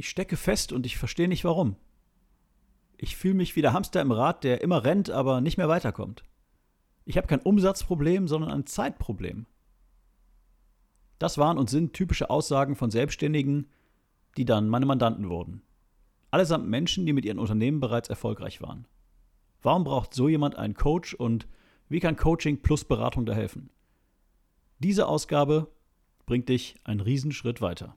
Ich stecke fest und ich verstehe nicht warum. Ich fühle mich wie der Hamster im Rad, der immer rennt, aber nicht mehr weiterkommt. Ich habe kein Umsatzproblem, sondern ein Zeitproblem. Das waren und sind typische Aussagen von Selbstständigen, die dann meine Mandanten wurden. Allesamt Menschen, die mit ihren Unternehmen bereits erfolgreich waren. Warum braucht so jemand einen Coach und wie kann Coaching plus Beratung da helfen? Diese Ausgabe bringt dich einen Riesenschritt weiter.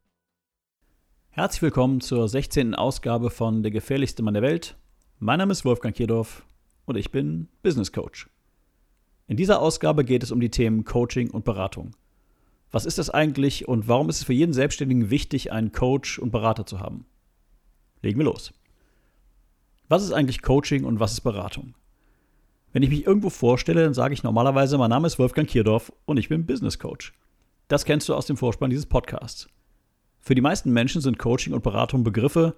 Herzlich willkommen zur 16. Ausgabe von Der gefährlichste Mann der Welt. Mein Name ist Wolfgang Kierdorf und ich bin Business Coach. In dieser Ausgabe geht es um die Themen Coaching und Beratung. Was ist das eigentlich und warum ist es für jeden Selbstständigen wichtig, einen Coach und Berater zu haben? Legen wir los. Was ist eigentlich Coaching und was ist Beratung? Wenn ich mich irgendwo vorstelle, dann sage ich normalerweise, mein Name ist Wolfgang Kierdorf und ich bin Business Coach. Das kennst du aus dem Vorspann dieses Podcasts. Für die meisten Menschen sind Coaching und Beratung Begriffe,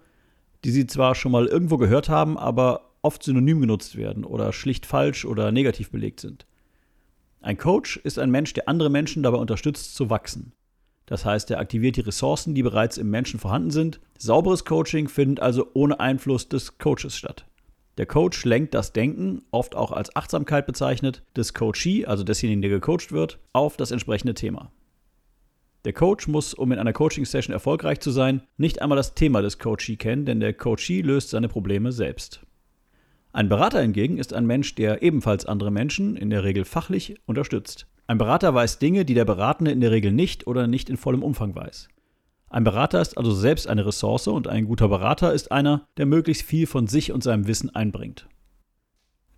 die sie zwar schon mal irgendwo gehört haben, aber oft synonym genutzt werden oder schlicht falsch oder negativ belegt sind. Ein Coach ist ein Mensch, der andere Menschen dabei unterstützt zu wachsen. Das heißt, er aktiviert die Ressourcen, die bereits im Menschen vorhanden sind. Sauberes Coaching findet also ohne Einfluss des Coaches statt. Der Coach lenkt das Denken, oft auch als Achtsamkeit bezeichnet, des Coachee, also desjenigen, der gecoacht wird, auf das entsprechende Thema. Der Coach muss, um in einer Coaching-Session erfolgreich zu sein, nicht einmal das Thema des Coachee kennen, denn der Coachee löst seine Probleme selbst. Ein Berater hingegen ist ein Mensch, der ebenfalls andere Menschen, in der Regel fachlich, unterstützt. Ein Berater weiß Dinge, die der Beratende in der Regel nicht oder nicht in vollem Umfang weiß. Ein Berater ist also selbst eine Ressource und ein guter Berater ist einer, der möglichst viel von sich und seinem Wissen einbringt.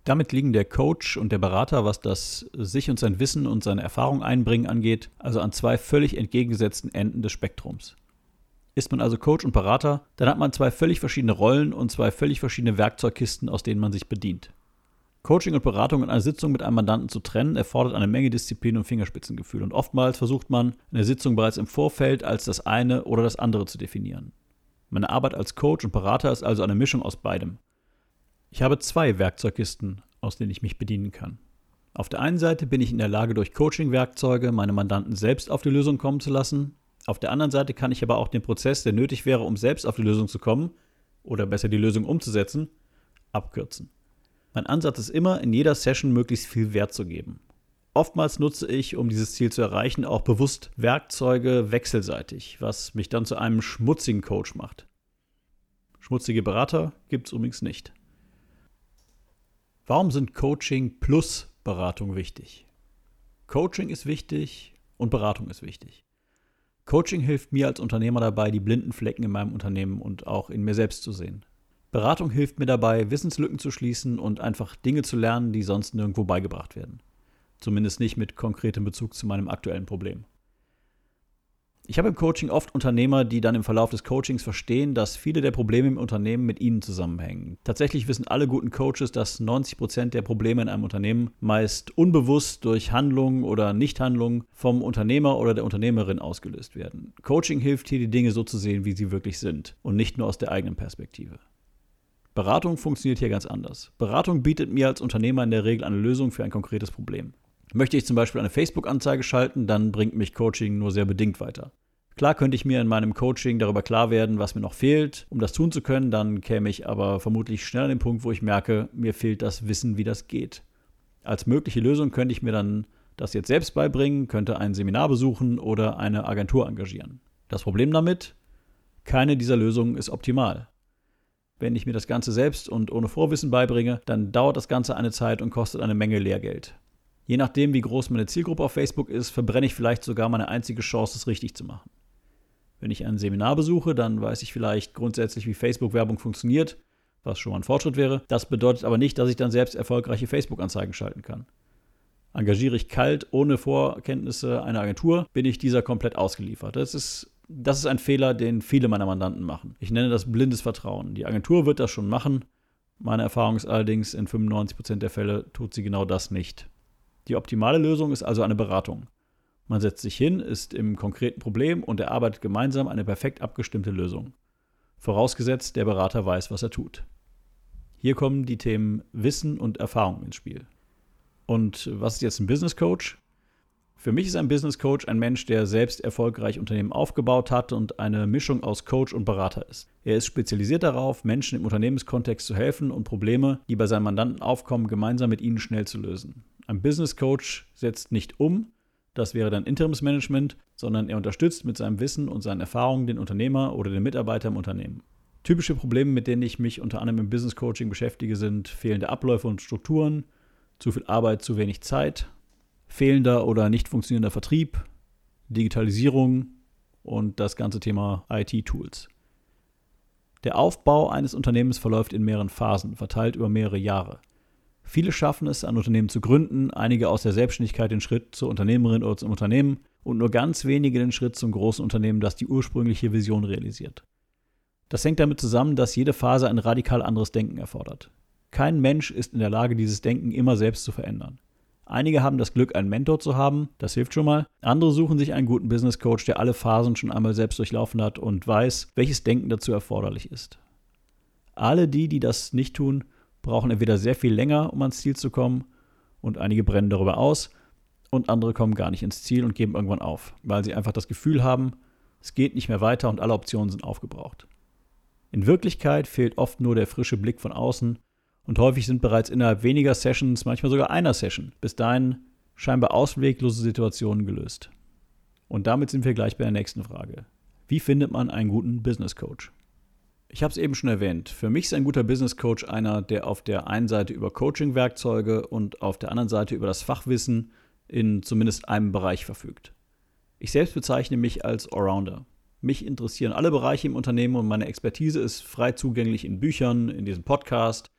Damit liegen der Coach und der Berater, was das sich und sein Wissen und seine Erfahrung einbringen angeht, also an zwei völlig entgegengesetzten Enden des Spektrums. Ist man also Coach und Berater, dann hat man zwei völlig verschiedene Rollen und zwei völlig verschiedene Werkzeugkisten, aus denen man sich bedient. Coaching und Beratung in einer Sitzung mit einem Mandanten zu trennen, erfordert eine Menge Disziplin und Fingerspitzengefühl. Und oftmals versucht man, eine Sitzung bereits im Vorfeld als das eine oder das andere zu definieren. Meine Arbeit als Coach und Berater ist also eine Mischung aus beidem. Ich habe zwei Werkzeugkisten, aus denen ich mich bedienen kann. Auf der einen Seite bin ich in der Lage, durch Coaching-Werkzeuge meine Mandanten selbst auf die Lösung kommen zu lassen, auf der anderen Seite kann ich aber auch den Prozess, der nötig wäre, um selbst auf die Lösung zu kommen, oder besser die Lösung umzusetzen, abkürzen. Mein Ansatz ist immer, in jeder Session möglichst viel Wert zu geben. Oftmals nutze ich, um dieses Ziel zu erreichen, auch bewusst Werkzeuge wechselseitig, was mich dann zu einem schmutzigen Coach macht. Schmutzige Berater gibt es übrigens nicht. Warum sind Coaching plus Beratung wichtig? Coaching ist wichtig und Beratung ist wichtig. Coaching hilft mir als Unternehmer dabei, die blinden Flecken in meinem Unternehmen und auch in mir selbst zu sehen. Beratung hilft mir dabei, Wissenslücken zu schließen und einfach Dinge zu lernen, die sonst nirgendwo beigebracht werden. Zumindest nicht mit konkretem Bezug zu meinem aktuellen Problem. Ich habe im Coaching oft Unternehmer, die dann im Verlauf des Coachings verstehen, dass viele der Probleme im Unternehmen mit ihnen zusammenhängen. Tatsächlich wissen alle guten Coaches, dass 90 Prozent der Probleme in einem Unternehmen meist unbewusst durch Handlung oder Nichthandlung vom Unternehmer oder der Unternehmerin ausgelöst werden. Coaching hilft hier, die Dinge so zu sehen, wie sie wirklich sind und nicht nur aus der eigenen Perspektive. Beratung funktioniert hier ganz anders. Beratung bietet mir als Unternehmer in der Regel eine Lösung für ein konkretes Problem. Möchte ich zum Beispiel eine Facebook-Anzeige schalten, dann bringt mich Coaching nur sehr bedingt weiter. Klar könnte ich mir in meinem Coaching darüber klar werden, was mir noch fehlt, um das tun zu können, dann käme ich aber vermutlich schnell an den Punkt, wo ich merke, mir fehlt das Wissen, wie das geht. Als mögliche Lösung könnte ich mir dann das jetzt selbst beibringen, könnte ein Seminar besuchen oder eine Agentur engagieren. Das Problem damit? Keine dieser Lösungen ist optimal. Wenn ich mir das Ganze selbst und ohne Vorwissen beibringe, dann dauert das Ganze eine Zeit und kostet eine Menge Lehrgeld. Je nachdem, wie groß meine Zielgruppe auf Facebook ist, verbrenne ich vielleicht sogar meine einzige Chance, es richtig zu machen. Wenn ich ein Seminar besuche, dann weiß ich vielleicht grundsätzlich, wie Facebook-Werbung funktioniert, was schon mal ein Fortschritt wäre. Das bedeutet aber nicht, dass ich dann selbst erfolgreiche Facebook-Anzeigen schalten kann. Engagiere ich kalt, ohne Vorkenntnisse eine Agentur, bin ich dieser komplett ausgeliefert. Das ist, das ist ein Fehler, den viele meiner Mandanten machen. Ich nenne das blindes Vertrauen. Die Agentur wird das schon machen. Meine Erfahrung ist allerdings, in 95% der Fälle tut sie genau das nicht. Die optimale Lösung ist also eine Beratung. Man setzt sich hin, ist im konkreten Problem und erarbeitet gemeinsam eine perfekt abgestimmte Lösung. Vorausgesetzt, der Berater weiß, was er tut. Hier kommen die Themen Wissen und Erfahrung ins Spiel. Und was ist jetzt ein Business Coach? Für mich ist ein Business Coach ein Mensch, der selbst erfolgreich Unternehmen aufgebaut hat und eine Mischung aus Coach und Berater ist. Er ist spezialisiert darauf, Menschen im Unternehmenskontext zu helfen und Probleme, die bei seinen Mandanten aufkommen, gemeinsam mit ihnen schnell zu lösen. Ein Business Coach setzt nicht um, das wäre dann Interimsmanagement, sondern er unterstützt mit seinem Wissen und seinen Erfahrungen den Unternehmer oder den Mitarbeiter im Unternehmen. Typische Probleme, mit denen ich mich unter anderem im Business Coaching beschäftige, sind fehlende Abläufe und Strukturen, zu viel Arbeit, zu wenig Zeit, fehlender oder nicht funktionierender Vertrieb, Digitalisierung und das ganze Thema IT-Tools. Der Aufbau eines Unternehmens verläuft in mehreren Phasen, verteilt über mehrere Jahre. Viele schaffen es, ein Unternehmen zu gründen, einige aus der Selbstständigkeit den Schritt zur Unternehmerin oder zum Unternehmen und nur ganz wenige den Schritt zum großen Unternehmen, das die ursprüngliche Vision realisiert. Das hängt damit zusammen, dass jede Phase ein radikal anderes Denken erfordert. Kein Mensch ist in der Lage, dieses Denken immer selbst zu verändern. Einige haben das Glück, einen Mentor zu haben, das hilft schon mal. Andere suchen sich einen guten Business Coach, der alle Phasen schon einmal selbst durchlaufen hat und weiß, welches Denken dazu erforderlich ist. Alle die, die das nicht tun, brauchen entweder sehr viel länger, um ans Ziel zu kommen, und einige brennen darüber aus, und andere kommen gar nicht ins Ziel und geben irgendwann auf, weil sie einfach das Gefühl haben, es geht nicht mehr weiter und alle Optionen sind aufgebraucht. In Wirklichkeit fehlt oft nur der frische Blick von außen und häufig sind bereits innerhalb weniger Sessions, manchmal sogar einer Session, bis dahin scheinbar ausweglose Situationen gelöst. Und damit sind wir gleich bei der nächsten Frage. Wie findet man einen guten Business Coach? Ich habe es eben schon erwähnt. Für mich ist ein guter Business Coach einer, der auf der einen Seite über Coaching-Werkzeuge und auf der anderen Seite über das Fachwissen in zumindest einem Bereich verfügt. Ich selbst bezeichne mich als Allrounder. Mich interessieren alle Bereiche im Unternehmen und meine Expertise ist frei zugänglich in Büchern, in diesem Podcast,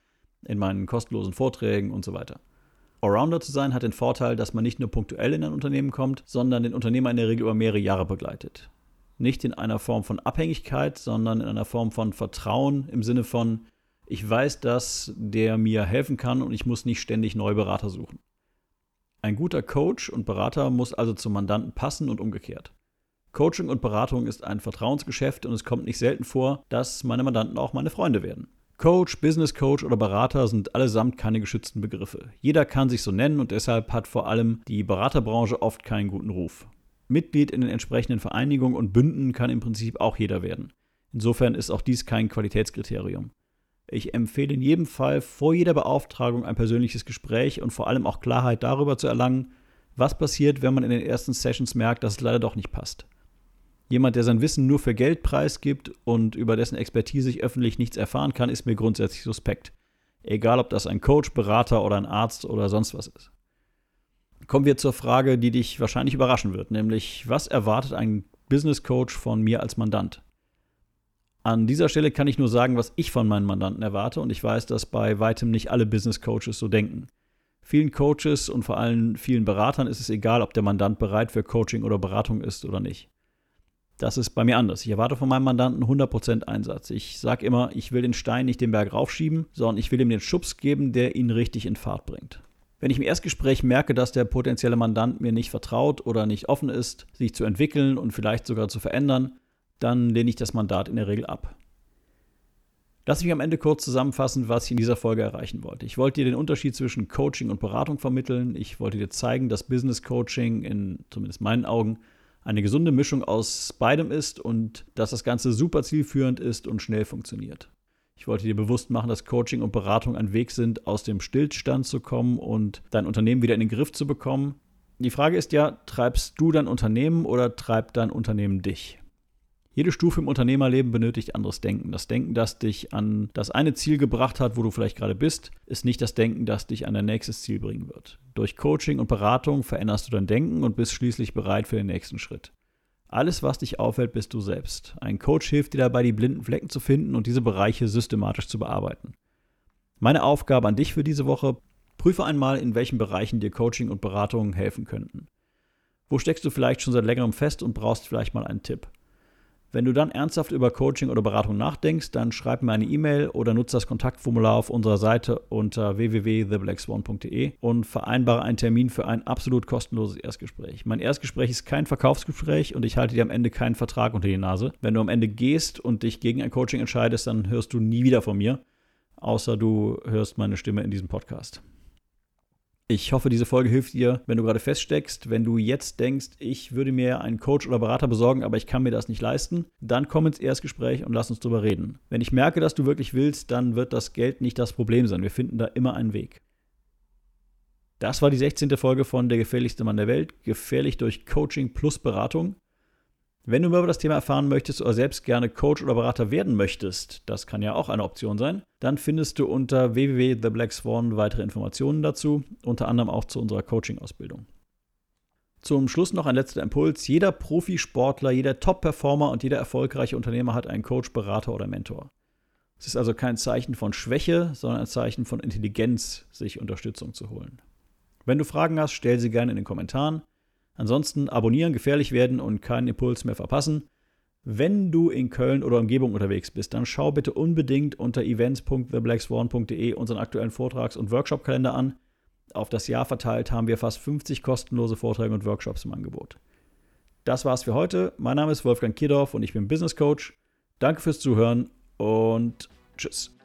in meinen kostenlosen Vorträgen und so weiter. Allrounder zu sein hat den Vorteil, dass man nicht nur punktuell in ein Unternehmen kommt, sondern den Unternehmer in der Regel über mehrere Jahre begleitet. Nicht in einer Form von Abhängigkeit, sondern in einer Form von Vertrauen im Sinne von, ich weiß, dass der mir helfen kann und ich muss nicht ständig neue Berater suchen. Ein guter Coach und Berater muss also zum Mandanten passen und umgekehrt. Coaching und Beratung ist ein Vertrauensgeschäft und es kommt nicht selten vor, dass meine Mandanten auch meine Freunde werden. Coach, Business Coach oder Berater sind allesamt keine geschützten Begriffe. Jeder kann sich so nennen und deshalb hat vor allem die Beraterbranche oft keinen guten Ruf. Mitglied in den entsprechenden Vereinigungen und Bünden kann im Prinzip auch jeder werden. Insofern ist auch dies kein Qualitätskriterium. Ich empfehle in jedem Fall vor jeder Beauftragung ein persönliches Gespräch und vor allem auch Klarheit darüber zu erlangen, was passiert, wenn man in den ersten Sessions merkt, dass es leider doch nicht passt. Jemand, der sein Wissen nur für Geld preisgibt und über dessen Expertise ich öffentlich nichts erfahren kann, ist mir grundsätzlich suspekt. Egal, ob das ein Coach, Berater oder ein Arzt oder sonst was ist. Kommen wir zur Frage, die dich wahrscheinlich überraschen wird, nämlich was erwartet ein Business Coach von mir als Mandant? An dieser Stelle kann ich nur sagen, was ich von meinen Mandanten erwarte und ich weiß, dass bei weitem nicht alle Business Coaches so denken. Vielen Coaches und vor allem vielen Beratern ist es egal, ob der Mandant bereit für Coaching oder Beratung ist oder nicht. Das ist bei mir anders. Ich erwarte von meinem Mandanten 100% Einsatz. Ich sage immer, ich will den Stein nicht den Berg raufschieben, sondern ich will ihm den Schubs geben, der ihn richtig in Fahrt bringt. Wenn ich im Erstgespräch merke, dass der potenzielle Mandant mir nicht vertraut oder nicht offen ist, sich zu entwickeln und vielleicht sogar zu verändern, dann lehne ich das Mandat in der Regel ab. Lass mich am Ende kurz zusammenfassen, was ich in dieser Folge erreichen wollte. Ich wollte dir den Unterschied zwischen Coaching und Beratung vermitteln. Ich wollte dir zeigen, dass Business Coaching in zumindest meinen Augen eine gesunde Mischung aus beidem ist und dass das Ganze super zielführend ist und schnell funktioniert. Ich wollte dir bewusst machen, dass Coaching und Beratung ein Weg sind, aus dem Stillstand zu kommen und dein Unternehmen wieder in den Griff zu bekommen. Die Frage ist ja, treibst du dein Unternehmen oder treibt dein Unternehmen dich? Jede Stufe im Unternehmerleben benötigt anderes Denken. Das Denken, das dich an das eine Ziel gebracht hat, wo du vielleicht gerade bist, ist nicht das Denken, das dich an dein nächstes Ziel bringen wird. Durch Coaching und Beratung veränderst du dein Denken und bist schließlich bereit für den nächsten Schritt. Alles, was dich auffällt, bist du selbst. Ein Coach hilft dir dabei, die blinden Flecken zu finden und diese Bereiche systematisch zu bearbeiten. Meine Aufgabe an dich für diese Woche, Prüfe einmal, in welchen Bereichen dir Coaching und Beratung helfen könnten. Wo steckst du vielleicht schon seit längerem fest und brauchst vielleicht mal einen Tipp? Wenn du dann ernsthaft über Coaching oder Beratung nachdenkst, dann schreib mir eine E-Mail oder nutze das Kontaktformular auf unserer Seite unter www.theblackswan.de und vereinbare einen Termin für ein absolut kostenloses Erstgespräch. Mein Erstgespräch ist kein Verkaufsgespräch und ich halte dir am Ende keinen Vertrag unter die Nase. Wenn du am Ende gehst und dich gegen ein Coaching entscheidest, dann hörst du nie wieder von mir, außer du hörst meine Stimme in diesem Podcast. Ich hoffe, diese Folge hilft dir, wenn du gerade feststeckst, wenn du jetzt denkst, ich würde mir einen Coach oder Berater besorgen, aber ich kann mir das nicht leisten, dann komm ins Erstgespräch und lass uns drüber reden. Wenn ich merke, dass du wirklich willst, dann wird das Geld nicht das Problem sein. Wir finden da immer einen Weg. Das war die 16. Folge von Der gefährlichste Mann der Welt, gefährlich durch Coaching plus Beratung. Wenn du mehr über das Thema erfahren möchtest oder selbst gerne Coach oder Berater werden möchtest, das kann ja auch eine Option sein, dann findest du unter www.theblackswan weitere Informationen dazu, unter anderem auch zu unserer Coaching-Ausbildung. Zum Schluss noch ein letzter Impuls. Jeder Profisportler, jeder Top-Performer und jeder erfolgreiche Unternehmer hat einen Coach, Berater oder Mentor. Es ist also kein Zeichen von Schwäche, sondern ein Zeichen von Intelligenz, sich Unterstützung zu holen. Wenn du Fragen hast, stell sie gerne in den Kommentaren. Ansonsten abonnieren, gefährlich werden und keinen Impuls mehr verpassen. Wenn du in Köln oder Umgebung unterwegs bist, dann schau bitte unbedingt unter events.theblackswan.de unseren aktuellen Vortrags- und Workshop-Kalender an. Auf das Jahr verteilt haben wir fast 50 kostenlose Vorträge und Workshops im Angebot. Das war's für heute. Mein Name ist Wolfgang Kierdorf und ich bin Business Coach. Danke fürs Zuhören und tschüss.